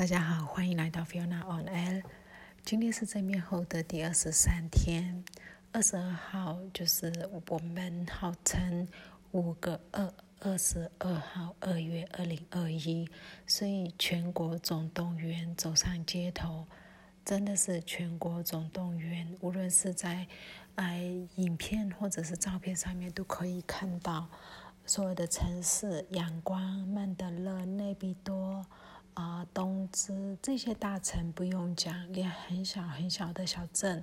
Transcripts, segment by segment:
大家好，欢迎来到 Fiona on Air。今天是正面后的第二十三天，二十二号就是我们号称五个二二十二号二月二零二一，所以全国总动员走上街头，真的是全国总动员。无论是在呃影片或者是照片上面，都可以看到所有的城市，阳光、曼德勒、内比多。啊，东芝这些大城不用讲，连很小很小的小镇，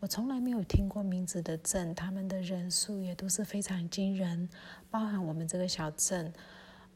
我从来没有听过名字的镇，他们的人数也都是非常惊人。包含我们这个小镇，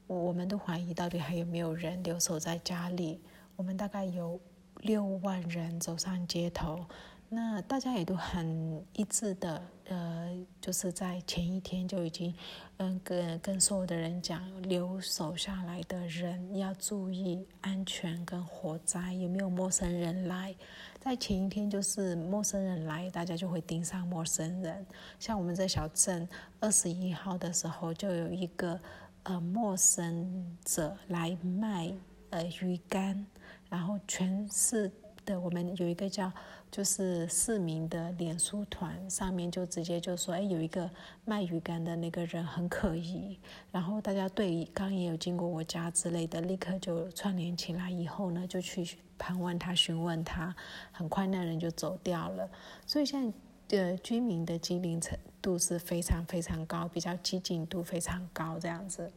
我们都怀疑到底还有没有人留守在家里。我们大概有六万人走上街头。那大家也都很一致的，呃，就是在前一天就已经，嗯，跟跟所有的人讲，留守下来的人要注意安全跟火灾，有没有陌生人来？在前一天就是陌生人来，大家就会盯上陌生人。像我们这小镇，二十一号的时候就有一个呃陌生者来卖呃鱼干，然后全市。的，我们有一个叫就是市民的脸书团，上面就直接就说，哎，有一个卖鱼干的那个人很可疑，然后大家对刚也有经过我家之类的，立刻就串联起来，以后呢就去盘问他、询问他，很快那人就走掉了。所以现在的居民的机灵程度是非常非常高，比较激进度非常高这样子。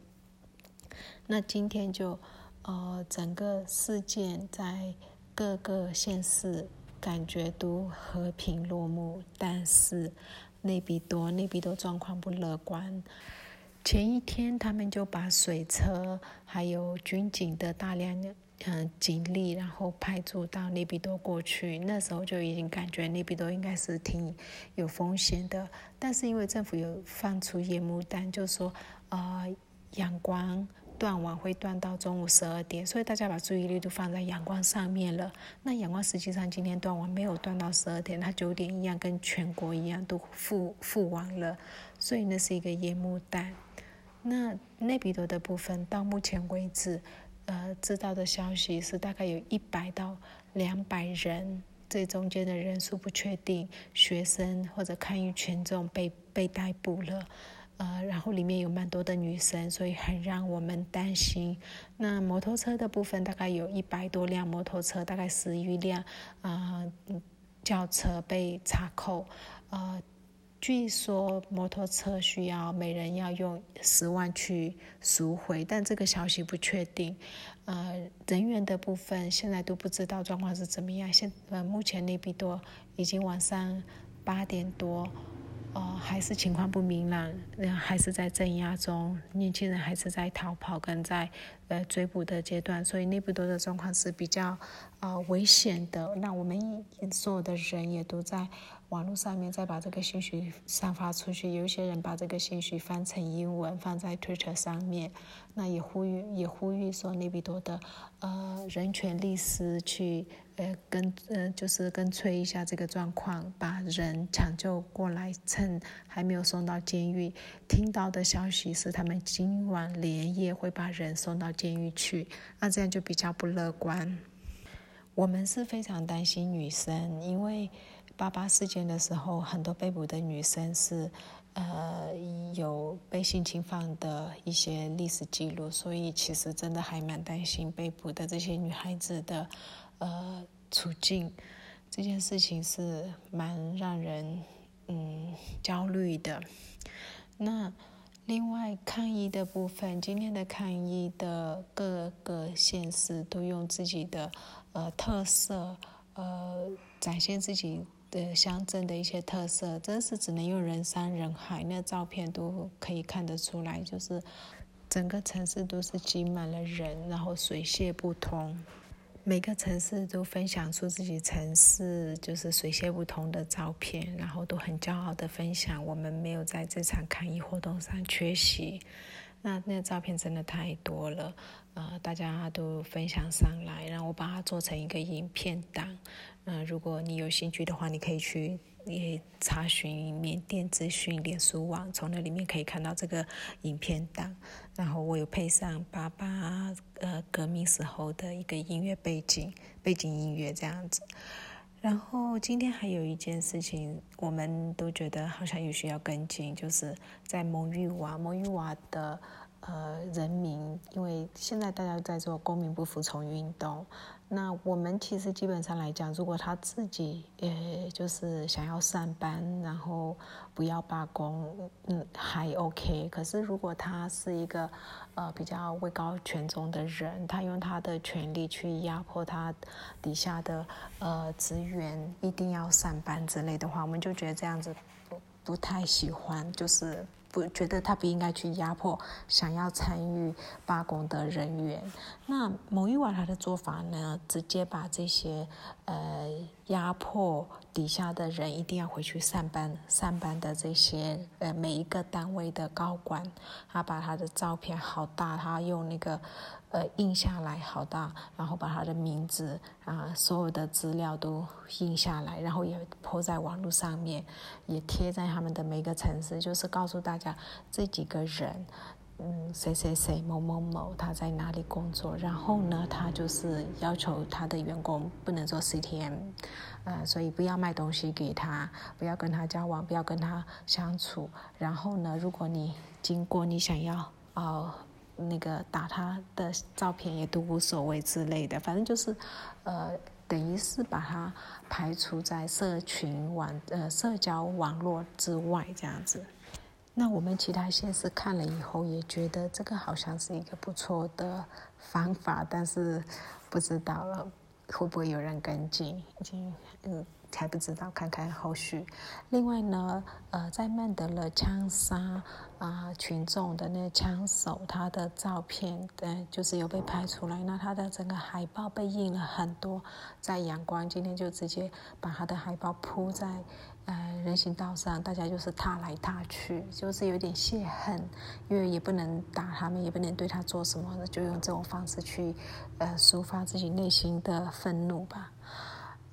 那今天就呃整个事件在。各个县市感觉都和平落幕，但是内比多内比多状况不乐观。前一天他们就把水车还有军警的大量嗯警力，然后派驻到内比多过去。那时候就已经感觉内比多应该是挺有风险的，但是因为政府有放出烟幕弹，就说呃阳光。断网会断到中午十二点，所以大家把注意力都放在阳光上面了。那阳光实际上今天断网没有断到十二点，它九点一样跟全国一样都复复网了，所以那是一个烟幕弹。那内比多的部分到目前为止，呃，知道的消息是大概有一百到两百人，这中间的人数不确定，学生或者抗议群众被被逮捕了。呃，然后里面有蛮多的女生，所以很让我们担心。那摩托车的部分大概有一百多辆摩托车，大概十余辆啊轿车被查扣。呃，据说摩托车需要每人要用十万去赎回，但这个消息不确定。呃，人员的部分现在都不知道状况是怎么样。现呃，目前内比多已经晚上八点多。哦，还是情况不明朗，还是在镇压中，年轻人还是在逃跑跟在呃追捕的阶段，所以内部多的状况是比较啊危险的。那我们所有的人也都在网络上面再把这个信息散发出去，有一些人把这个信息翻成英文放在 Twitter 上面，那也呼吁也呼吁说内比多的呃人权律师去。呃，跟呃，就是跟催一下这个状况，把人抢救过来，趁还没有送到监狱。听到的消息是，他们今晚连夜会把人送到监狱去，那这样就比较不乐观。我们是非常担心女生，因为八八事件的时候，很多被捕的女生是呃有被性侵犯的一些历史记录，所以其实真的还蛮担心被捕的这些女孩子的。呃，处境这件事情是蛮让人嗯焦虑的。那另外抗议的部分，今天的抗议的各个县市都用自己的呃特色，呃展现自己的乡镇的一些特色，真是只能用人山人海，那照片都可以看得出来，就是整个城市都是挤满了人，然后水泄不通。每个城市都分享出自己城市就是水泄不通的照片，然后都很骄傲的分享。我们没有在这场抗议活动上缺席，那那照片真的太多了，呃，大家都分享上来，然后我把它做成一个影片档。嗯，如果你有兴趣的话，你可以去也查询缅甸资讯脸书网，从那里面可以看到这个影片档。然后我又配上爸爸呃革命时候的一个音乐背景背景音乐这样子。然后今天还有一件事情，我们都觉得好像有需要跟进，就是在蒙玉娃蒙玉娃的呃人民，因为现在大家在做公民不服从运动。那我们其实基本上来讲，如果他自己呃就是想要上班，然后不要罢工，嗯，还 OK。可是如果他是一个呃比较位高权重的人，他用他的权力去压迫他底下的呃职员，一定要上班之类的话，我们就觉得这样子不不太喜欢，就是。不觉得他不应该去压迫想要参与罢工的人员。那某一晚他的做法呢，直接把这些呃压迫底下的人一定要回去上班上班的这些呃每一个单位的高管，他把他的照片好大，他用那个。呃，印下来好大，然后把他的名字啊，所有的资料都印下来，然后也铺在网络上面，也贴在他们的每个城市，就是告诉大家这几个人，嗯，谁谁谁某某某他在哪里工作，然后呢，他就是要求他的员工不能做 CTM，呃，所以不要卖东西给他，不要跟他交往，不要跟他相处，然后呢，如果你经过你想要啊。那个打他的照片也都无所谓之类的，反正就是，呃，等于是把他排除在社群网呃社交网络之外这样子。那我们其他县市看了以后也觉得这个好像是一个不错的方法，但是不知道了会不会有人跟进，已经嗯。还不知道，看看后续。另外呢，呃，在曼德勒枪杀啊群众的那枪手，他的照片，对，就是有被拍出来。那他的整个海报被印了很多，在阳光今天就直接把他的海报铺在呃人行道上，大家就是踏来踏去，就是有点泄恨，因为也不能打他们，也不能对他做什么，就用这种方式去呃抒发自己内心的愤怒吧。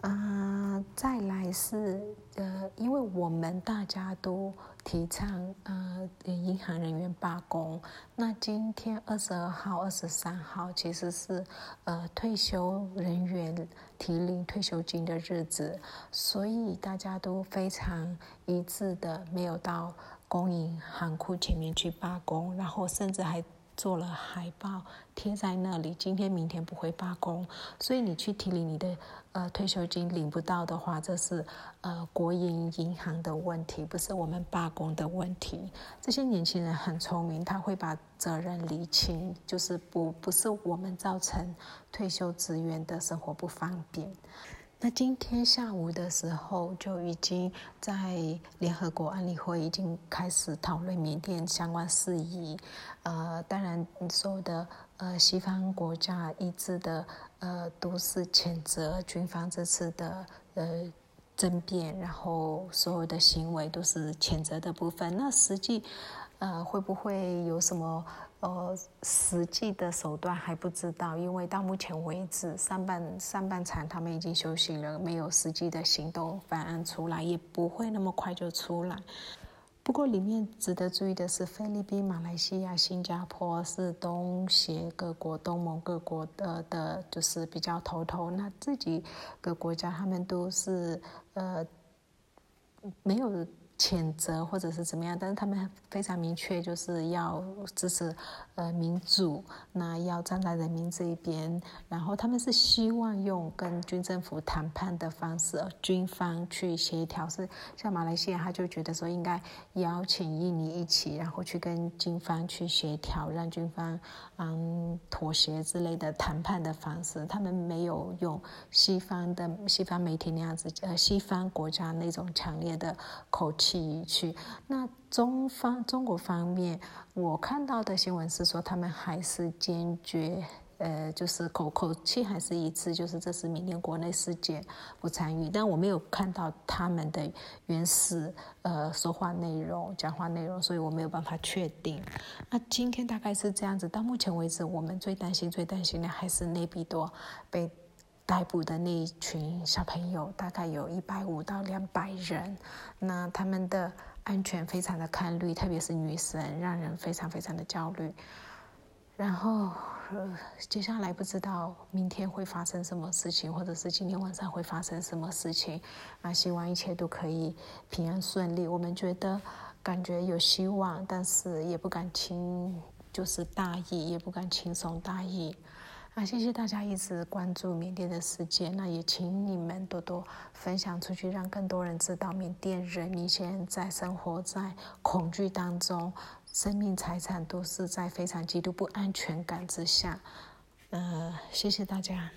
啊，再来是呃，因为我们大家都提倡呃银行人员罢工。那今天二十二号、二十三号其实是呃退休人员提领退休金的日子，所以大家都非常一致的没有到公营行库前面去罢工，然后甚至还。做了海报贴在那里，今天明天不会罢工，所以你去提领你的呃退休金领不到的话，这是呃国营银行的问题，不是我们罢工的问题。这些年轻人很聪明，他会把责任理清，就是不不是我们造成退休职员的生活不方便。那今天下午的时候，就已经在联合国安理会已经开始讨论缅甸相关事宜。呃，当然，所有的呃西方国家一致的呃都是谴责军方这次的呃政变，然后所有的行为都是谴责的部分。那实际呃会不会有什么？呃，实际的手段还不知道，因为到目前为止，上半上半场他们已经休息了，没有实际的行动方案出来，也不会那么快就出来。不过里面值得注意的是，菲律宾、马来西亚、新加坡是东协各国、东盟各国的的，就是比较头头。那自己各国家他们都是呃没有。谴责或者是怎么样，但是他们非常明确，就是要支持呃民主，那要站在人民这一边。然后他们是希望用跟军政府谈判的方式，军方去协调。是像马来西亚，他就觉得说应该邀请印尼一起，然后去跟军方去协调，让军方嗯妥协之类的谈判的方式。他们没有用西方的西方媒体那样子，呃，西方国家那种强烈的口气。去那中方中国方面，我看到的新闻是说，他们还是坚决，呃，就是口口气还是一致，就是这是缅甸国内事件，不参与。但我没有看到他们的原始呃说话内容、讲话内容，所以我没有办法确定。那今天大概是这样子。到目前为止，我们最担心、最担心的还是内比多被。逮捕的那一群小朋友，大概有一百五到两百人。那他们的安全非常的堪虑，特别是女生，让人非常非常的焦虑。然后，接下来不知道明天会发生什么事情，或者是今天晚上会发生什么事情。啊希望一切都可以平安顺利。我们觉得感觉有希望，但是也不敢轻，就是大意，也不敢轻松大意。啊，谢谢大家一直关注缅甸的事件，那也请你们多多分享出去，让更多人知道缅甸人民现在生活在恐惧当中，生命财产都是在非常极度不安全感之下。呃，谢谢大家。